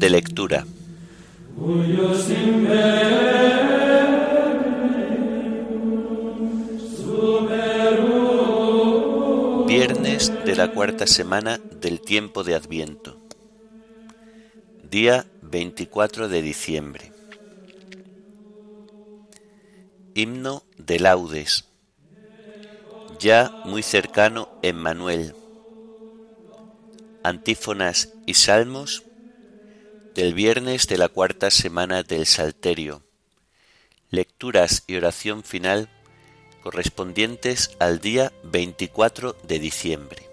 De lectura. Viernes de la cuarta semana del tiempo de Adviento. Día 24 de diciembre. Himno de laudes. Ya muy cercano Emmanuel antífonas y salmos del viernes de la cuarta semana del Salterio, lecturas y oración final correspondientes al día 24 de diciembre.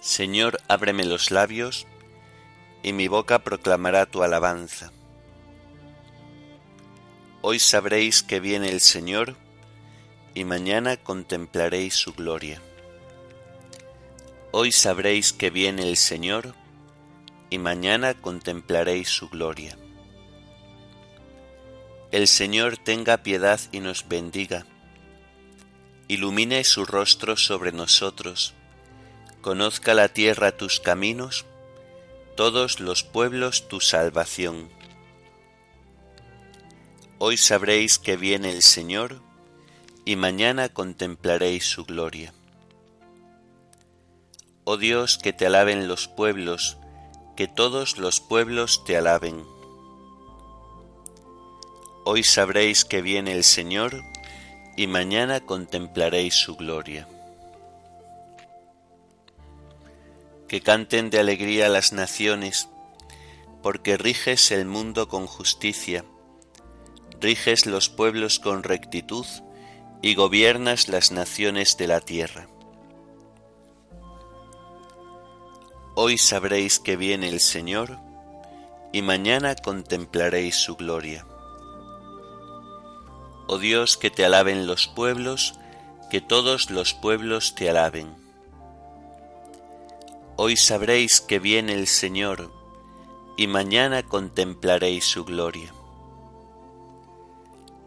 Señor, ábreme los labios, y mi boca proclamará tu alabanza. Hoy sabréis que viene el Señor y mañana contemplaréis su gloria. Hoy sabréis que viene el Señor y mañana contemplaréis su gloria. El Señor tenga piedad y nos bendiga. Ilumine su rostro sobre nosotros. Conozca la tierra tus caminos, todos los pueblos tu salvación Hoy sabréis que viene el Señor y mañana contemplaréis su gloria. Oh Dios, que te alaben los pueblos, que todos los pueblos te alaben. Hoy sabréis que viene el Señor y mañana contemplaréis su gloria. Que canten de alegría las naciones, porque riges el mundo con justicia riges los pueblos con rectitud y gobiernas las naciones de la tierra. Hoy sabréis que viene el Señor y mañana contemplaréis su gloria. Oh Dios, que te alaben los pueblos, que todos los pueblos te alaben. Hoy sabréis que viene el Señor y mañana contemplaréis su gloria.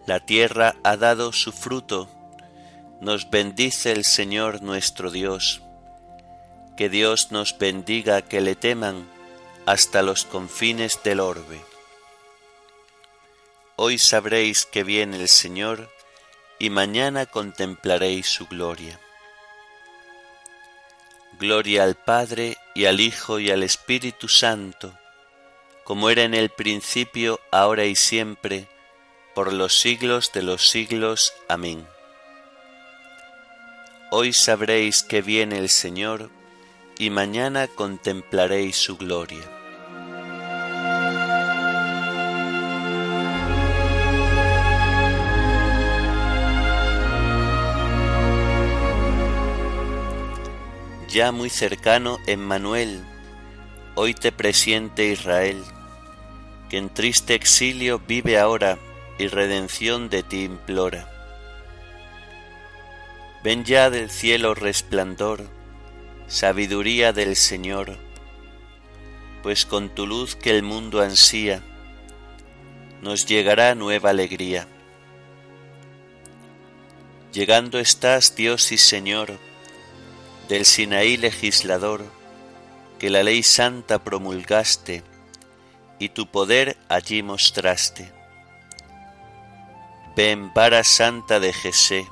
La tierra ha dado su fruto, nos bendice el Señor nuestro Dios. Que Dios nos bendiga, que le teman hasta los confines del orbe. Hoy sabréis que viene el Señor y mañana contemplaréis su gloria. Gloria al Padre y al Hijo y al Espíritu Santo, como era en el principio, ahora y siempre, por los siglos de los siglos. Amén. Hoy sabréis que viene el Señor, y mañana contemplaréis su gloria. Ya muy cercano, Emmanuel, hoy te presiente Israel, que en triste exilio vive ahora y redención de ti implora. Ven ya del cielo resplandor, sabiduría del Señor, pues con tu luz que el mundo ansía, nos llegará nueva alegría. Llegando estás, Dios y Señor, del Sinaí legislador, que la ley santa promulgaste, y tu poder allí mostraste Ven, vara santa de Jesé,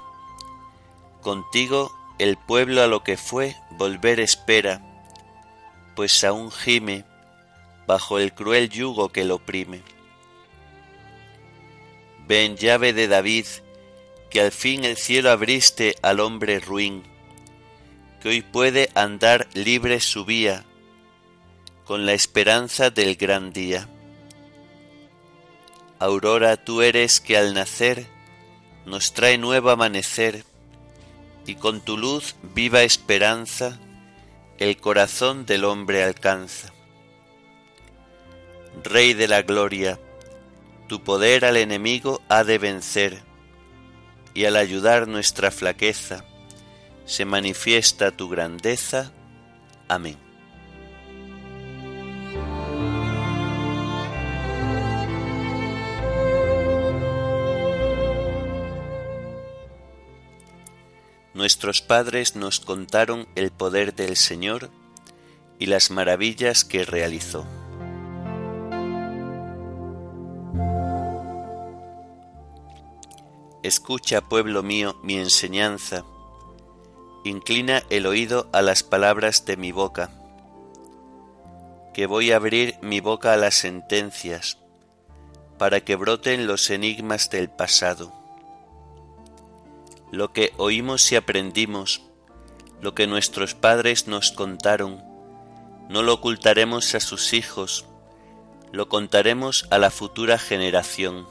contigo el pueblo a lo que fue volver espera, pues aún gime bajo el cruel yugo que lo oprime. Ven, llave de David, que al fin el cielo abriste al hombre ruin, que hoy puede andar libre su vía, con la esperanza del gran día. Aurora tú eres que al nacer nos trae nuevo amanecer y con tu luz viva esperanza el corazón del hombre alcanza. Rey de la gloria, tu poder al enemigo ha de vencer y al ayudar nuestra flaqueza se manifiesta tu grandeza. Amén. Nuestros padres nos contaron el poder del Señor y las maravillas que realizó. Escucha, pueblo mío, mi enseñanza, inclina el oído a las palabras de mi boca, que voy a abrir mi boca a las sentencias, para que broten los enigmas del pasado lo que oímos y aprendimos, lo que nuestros padres nos contaron, no lo ocultaremos a sus hijos, lo contaremos a la futura generación.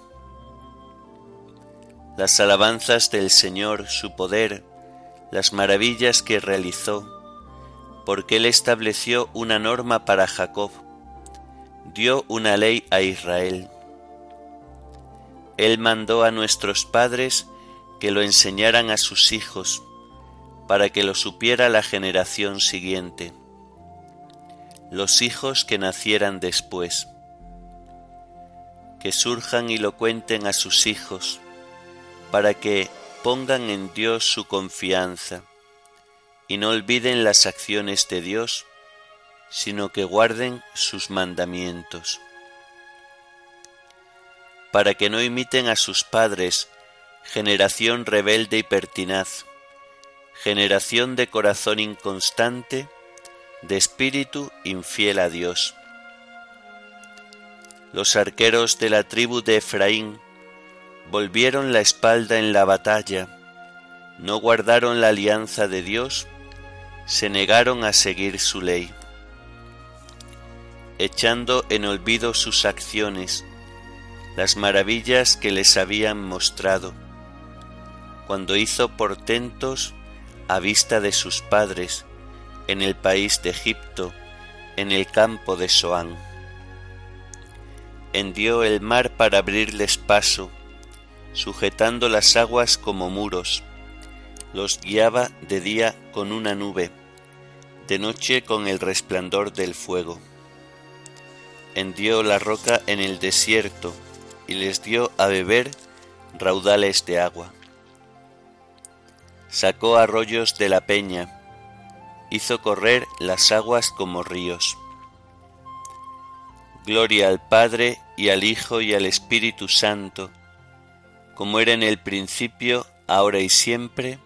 Las alabanzas del Señor, su poder, las maravillas que realizó, porque Él estableció una norma para Jacob, dio una ley a Israel. Él mandó a nuestros padres que lo enseñaran a sus hijos, para que lo supiera la generación siguiente, los hijos que nacieran después, que surjan y lo cuenten a sus hijos, para que pongan en Dios su confianza y no olviden las acciones de Dios, sino que guarden sus mandamientos, para que no imiten a sus padres generación rebelde y pertinaz, generación de corazón inconstante, de espíritu infiel a Dios. Los arqueros de la tribu de Efraín volvieron la espalda en la batalla, no guardaron la alianza de Dios, se negaron a seguir su ley. Echando en olvido sus acciones, las maravillas que les habían mostrado, cuando hizo portentos a vista de sus padres en el país de Egipto, en el campo de Soán. Hendió el mar para abrirles paso, sujetando las aguas como muros, los guiaba de día con una nube, de noche con el resplandor del fuego. Hendió la roca en el desierto y les dio a beber raudales de agua sacó arroyos de la peña, hizo correr las aguas como ríos. Gloria al Padre y al Hijo y al Espíritu Santo, como era en el principio, ahora y siempre,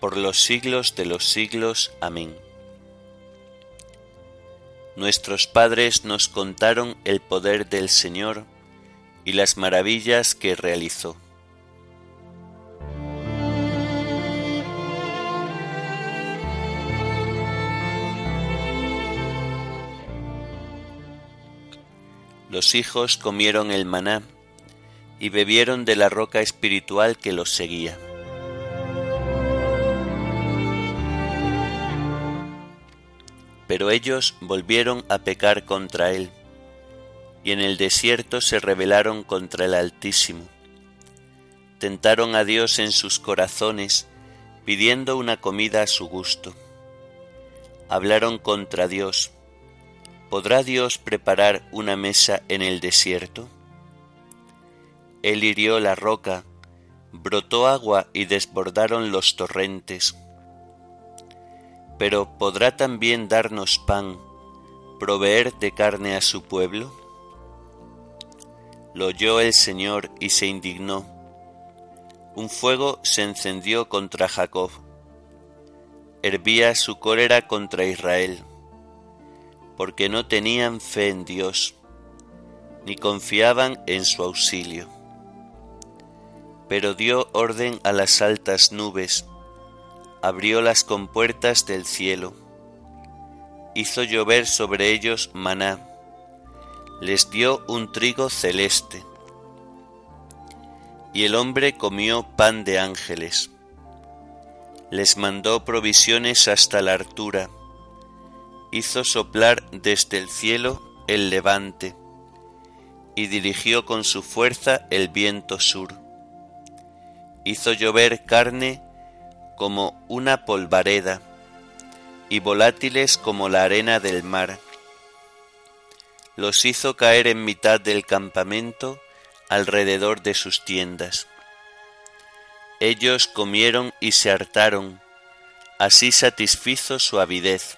por los siglos de los siglos. Amén. Nuestros padres nos contaron el poder del Señor y las maravillas que realizó. Los hijos comieron el maná y bebieron de la roca espiritual que los seguía. Pero ellos volvieron a pecar contra él, y en el desierto se rebelaron contra el Altísimo. Tentaron a Dios en sus corazones, pidiendo una comida a su gusto. Hablaron contra Dios, ¿Podrá Dios preparar una mesa en el desierto? Él hirió la roca, brotó agua y desbordaron los torrentes. Pero ¿podrá también darnos pan, proveer de carne a su pueblo? Lo oyó el Señor y se indignó. Un fuego se encendió contra Jacob. Hervía su cólera contra Israel porque no tenían fe en Dios, ni confiaban en su auxilio. Pero dio orden a las altas nubes, abrió las compuertas del cielo, hizo llover sobre ellos maná, les dio un trigo celeste, y el hombre comió pan de ángeles, les mandó provisiones hasta la altura, hizo soplar desde el cielo el levante y dirigió con su fuerza el viento sur. Hizo llover carne como una polvareda y volátiles como la arena del mar. Los hizo caer en mitad del campamento alrededor de sus tiendas. Ellos comieron y se hartaron, Así satisfizo su avidez,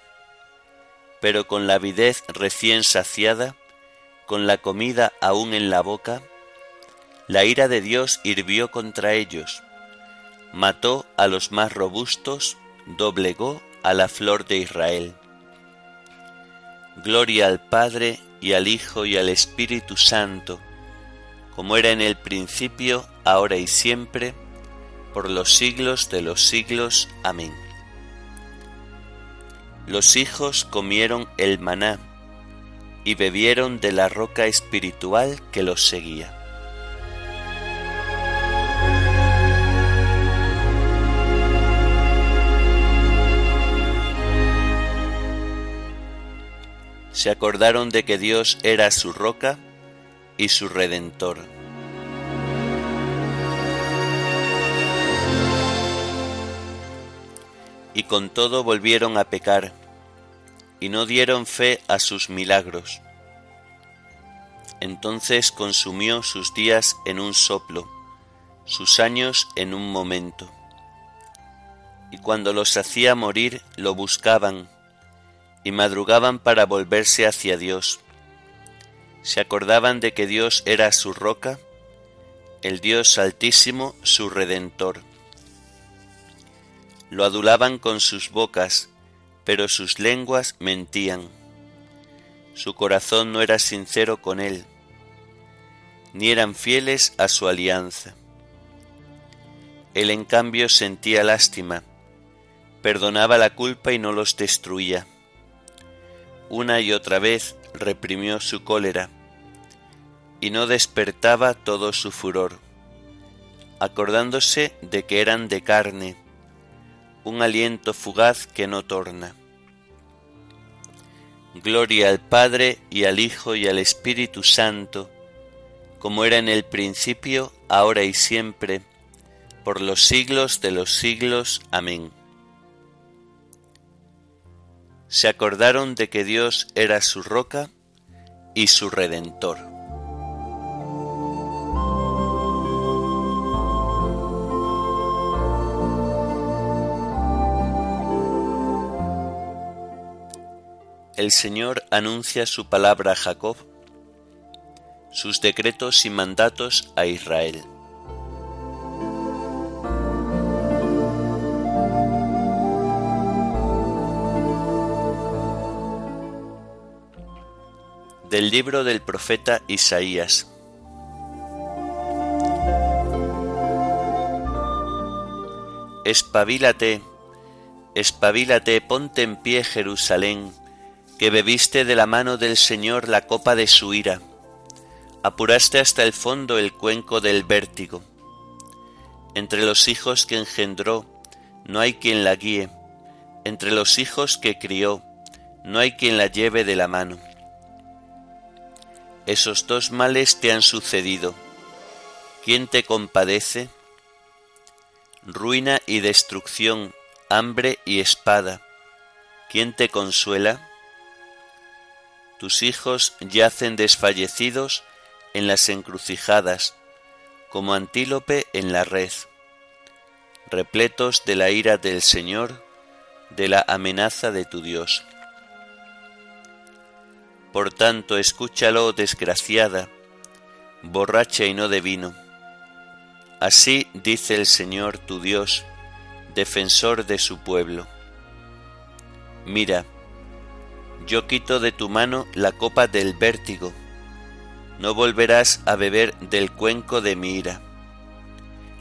pero con la avidez recién saciada, con la comida aún en la boca, la ira de Dios hirvió contra ellos, mató a los más robustos, doblegó a la flor de Israel. Gloria al Padre y al Hijo y al Espíritu Santo, como era en el principio, ahora y siempre, por los siglos de los siglos. Amén. Los hijos comieron el maná y bebieron de la roca espiritual que los seguía. Se acordaron de que Dios era su roca y su redentor. Y con todo volvieron a pecar, y no dieron fe a sus milagros. Entonces consumió sus días en un soplo, sus años en un momento. Y cuando los hacía morir, lo buscaban, y madrugaban para volverse hacia Dios se acordaban de que Dios era su roca, el Dios altísimo su redentor. Lo adulaban con sus bocas, pero sus lenguas mentían. Su corazón no era sincero con él, ni eran fieles a su alianza. Él en cambio sentía lástima, perdonaba la culpa y no los destruía. Una y otra vez reprimió su cólera y no despertaba todo su furor, acordándose de que eran de carne, un aliento fugaz que no torna. Gloria al Padre y al Hijo y al Espíritu Santo, como era en el principio, ahora y siempre, por los siglos de los siglos. Amén se acordaron de que Dios era su roca y su redentor. El Señor anuncia su palabra a Jacob, sus decretos y mandatos a Israel. Del libro del profeta Isaías. Espabilate, espabilate, ponte en pie Jerusalén, que bebiste de la mano del Señor la copa de su ira, apuraste hasta el fondo el cuenco del vértigo. Entre los hijos que engendró, no hay quien la guíe, entre los hijos que crió, no hay quien la lleve de la mano esos dos males te han sucedido. ¿Quién te compadece? Ruina y destrucción, hambre y espada. ¿Quién te consuela? Tus hijos yacen desfallecidos en las encrucijadas, como antílope en la red, repletos de la ira del Señor, de la amenaza de tu Dios. Por tanto, escúchalo, desgraciada, borracha y no de vino. Así dice el Señor tu Dios, defensor de su pueblo. Mira, yo quito de tu mano la copa del vértigo, no volverás a beber del cuenco de mi ira.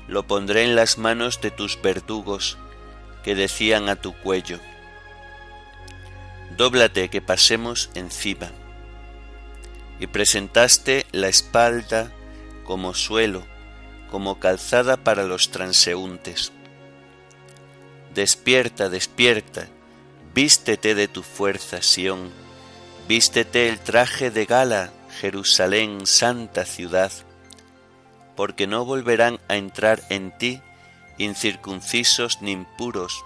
Lo pondré en las manos de tus verdugos, que decían a tu cuello, Dóblate que pasemos encima y presentaste la espalda como suelo, como calzada para los transeúntes. Despierta, despierta, vístete de tu fuerza, Sión, vístete el traje de gala, Jerusalén, santa ciudad, porque no volverán a entrar en ti incircuncisos ni impuros.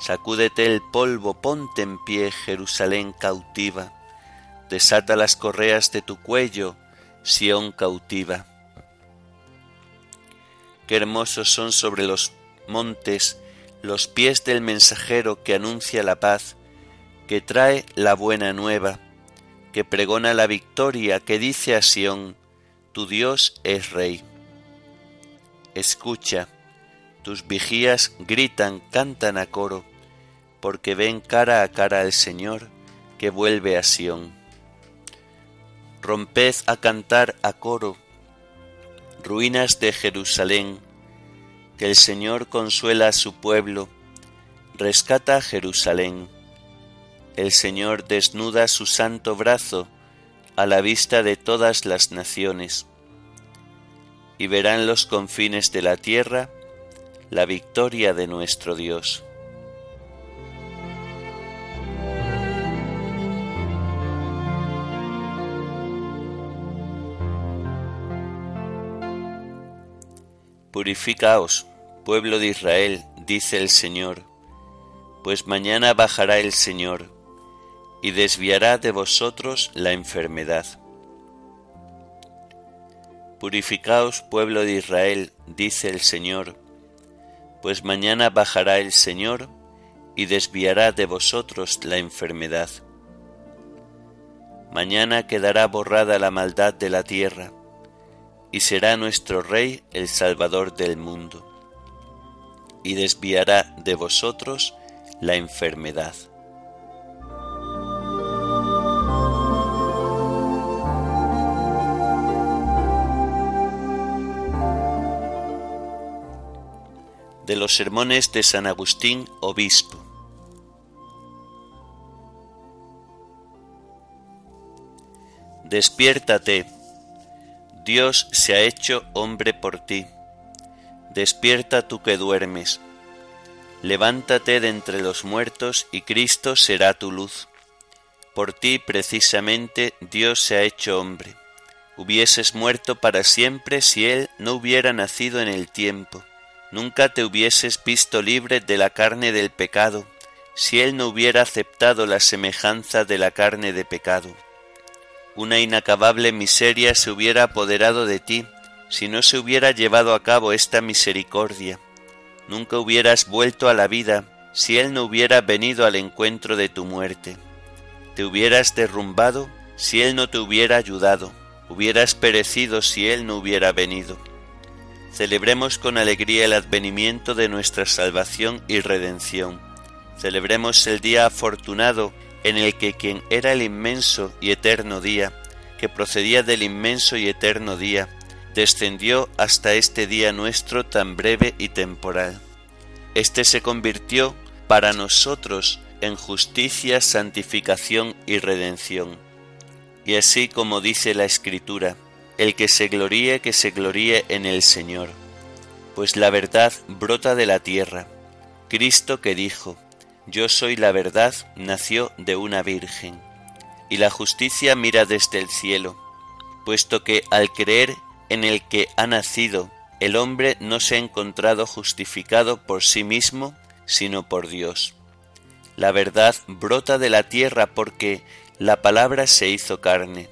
Sacúdete el polvo, ponte en pie, Jerusalén cautiva desata las correas de tu cuello, Sión cautiva. Qué hermosos son sobre los montes los pies del mensajero que anuncia la paz, que trae la buena nueva, que pregona la victoria, que dice a Sión, tu Dios es Rey. Escucha, tus vigías gritan, cantan a coro, porque ven cara a cara al Señor que vuelve a Sión. Romped a cantar a coro, ruinas de Jerusalén, que el Señor consuela a su pueblo, rescata a Jerusalén. El Señor desnuda su santo brazo a la vista de todas las naciones, y verán los confines de la tierra la victoria de nuestro Dios. Purificaos, pueblo de Israel, dice el Señor, pues mañana bajará el Señor y desviará de vosotros la enfermedad. Purificaos, pueblo de Israel, dice el Señor, pues mañana bajará el Señor y desviará de vosotros la enfermedad. Mañana quedará borrada la maldad de la tierra, y será nuestro Rey el Salvador del mundo y desviará de vosotros la enfermedad. De los sermones de San Agustín, obispo. Despiértate, Dios se ha hecho hombre por ti Despierta tú que duermes. Levántate de entre los muertos y Cristo será tu luz. Por ti precisamente Dios se ha hecho hombre. Hubieses muerto para siempre si Él no hubiera nacido en el tiempo. Nunca te hubieses visto libre de la carne del pecado, si Él no hubiera aceptado la semejanza de la carne de pecado. Una inacabable miseria se hubiera apoderado de ti, si no se hubiera llevado a cabo esta misericordia. Nunca hubieras vuelto a la vida si Él no hubiera venido al encuentro de tu muerte. Te hubieras derrumbado si Él no te hubiera ayudado. Hubieras perecido si Él no hubiera venido. Celebremos con alegría el advenimiento de nuestra salvación y redención. Celebremos el día afortunado en el que quien era el inmenso y eterno día, que procedía del inmenso y eterno día, descendió hasta este día nuestro tan breve y temporal. Este se convirtió para nosotros en justicia, santificación y redención. Y así como dice la Escritura, el que se gloríe, que se gloríe en el Señor, pues la verdad brota de la tierra. Cristo que dijo, Yo soy la verdad, nació de una virgen. Y la justicia mira desde el cielo, puesto que al creer en el que ha nacido, el hombre no se ha encontrado justificado por sí mismo, sino por Dios. La verdad brota de la tierra porque la palabra se hizo carne,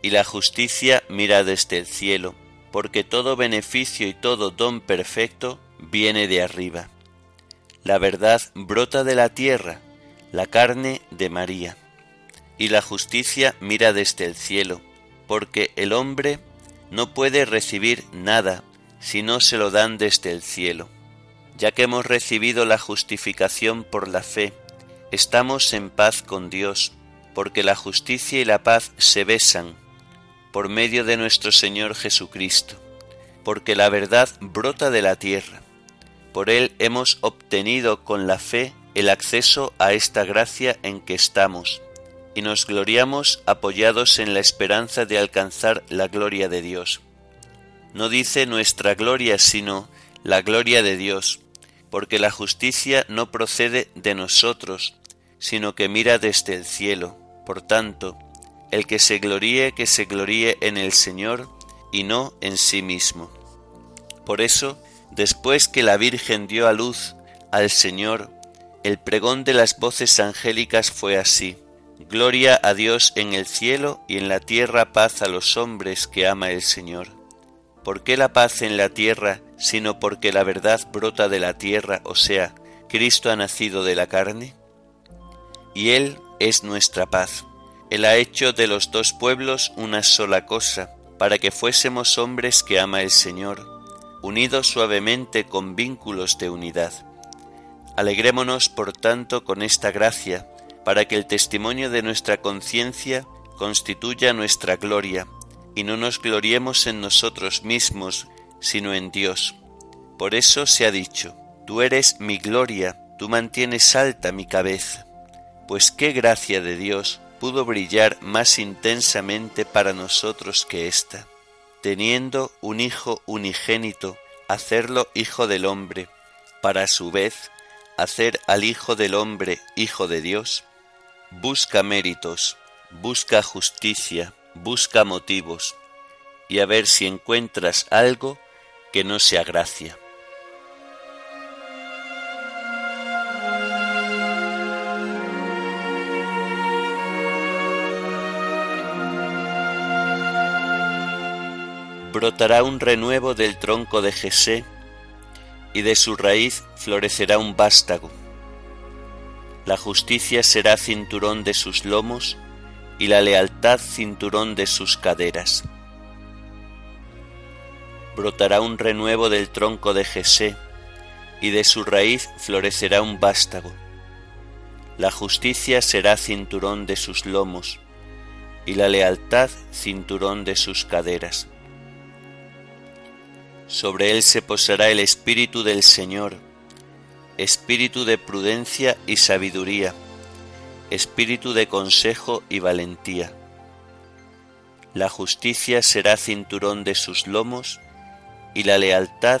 y la justicia mira desde el cielo, porque todo beneficio y todo don perfecto viene de arriba. La verdad brota de la tierra, la carne de María, y la justicia mira desde el cielo, porque el hombre no puede recibir nada si no se lo dan desde el cielo. Ya que hemos recibido la justificación por la fe, estamos en paz con Dios, porque la justicia y la paz se besan por medio de nuestro Señor Jesucristo, porque la verdad brota de la tierra. Por Él hemos obtenido con la fe el acceso a esta gracia en que estamos y nos gloriamos apoyados en la esperanza de alcanzar la gloria de Dios. No dice nuestra gloria, sino la gloria de Dios, porque la justicia no procede de nosotros, sino que mira desde el cielo. Por tanto, el que se gloríe, que se gloríe en el Señor y no en sí mismo. Por eso, después que la Virgen dio a luz al Señor, el pregón de las voces angélicas fue así. Gloria a Dios en el cielo y en la tierra paz a los hombres que ama el Señor. ¿Por qué la paz en la tierra, sino porque la verdad brota de la tierra, o sea, Cristo ha nacido de la carne, y Él es nuestra paz. Él ha hecho de los dos pueblos una sola cosa, para que fuésemos hombres que ama el Señor, unidos suavemente con vínculos de unidad. Alegrémonos, por tanto, con esta gracia, para que el testimonio de nuestra conciencia constituya nuestra gloria, y no nos gloriemos en nosotros mismos, sino en Dios. Por eso se ha dicho, Tú eres mi gloria, tú mantienes alta mi cabeza. Pues qué gracia de Dios pudo brillar más intensamente para nosotros que ésta, teniendo un Hijo unigénito, hacerlo Hijo del hombre, para a su vez hacer al Hijo del hombre Hijo de Dios. Busca méritos, busca justicia, busca motivos, y a ver si encuentras algo que no sea gracia. brotará un renuevo del tronco de Jesé, y de su raíz florecerá un vástago. La justicia será cinturón de sus lomos, y la lealtad cinturón de sus caderas. Brotará un renuevo del tronco de Jesé, y de su raíz florecerá un vástago. La justicia será cinturón de sus lomos, y la lealtad cinturón de sus caderas. Sobre él se posará el Espíritu del Señor, Espíritu de prudencia y sabiduría, Espíritu de consejo y valentía. La justicia será cinturón de sus lomos y la lealtad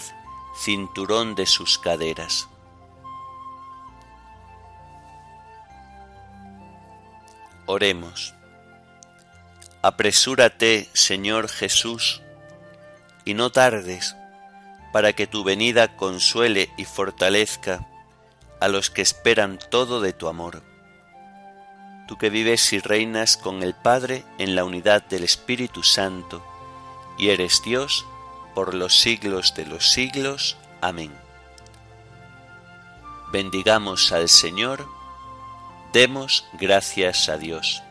cinturón de sus caderas. Oremos. Apresúrate, Señor Jesús, y no tardes para que tu venida consuele y fortalezca a los que esperan todo de tu amor. Tú que vives y reinas con el Padre en la unidad del Espíritu Santo, y eres Dios por los siglos de los siglos. Amén. Bendigamos al Señor, demos gracias a Dios.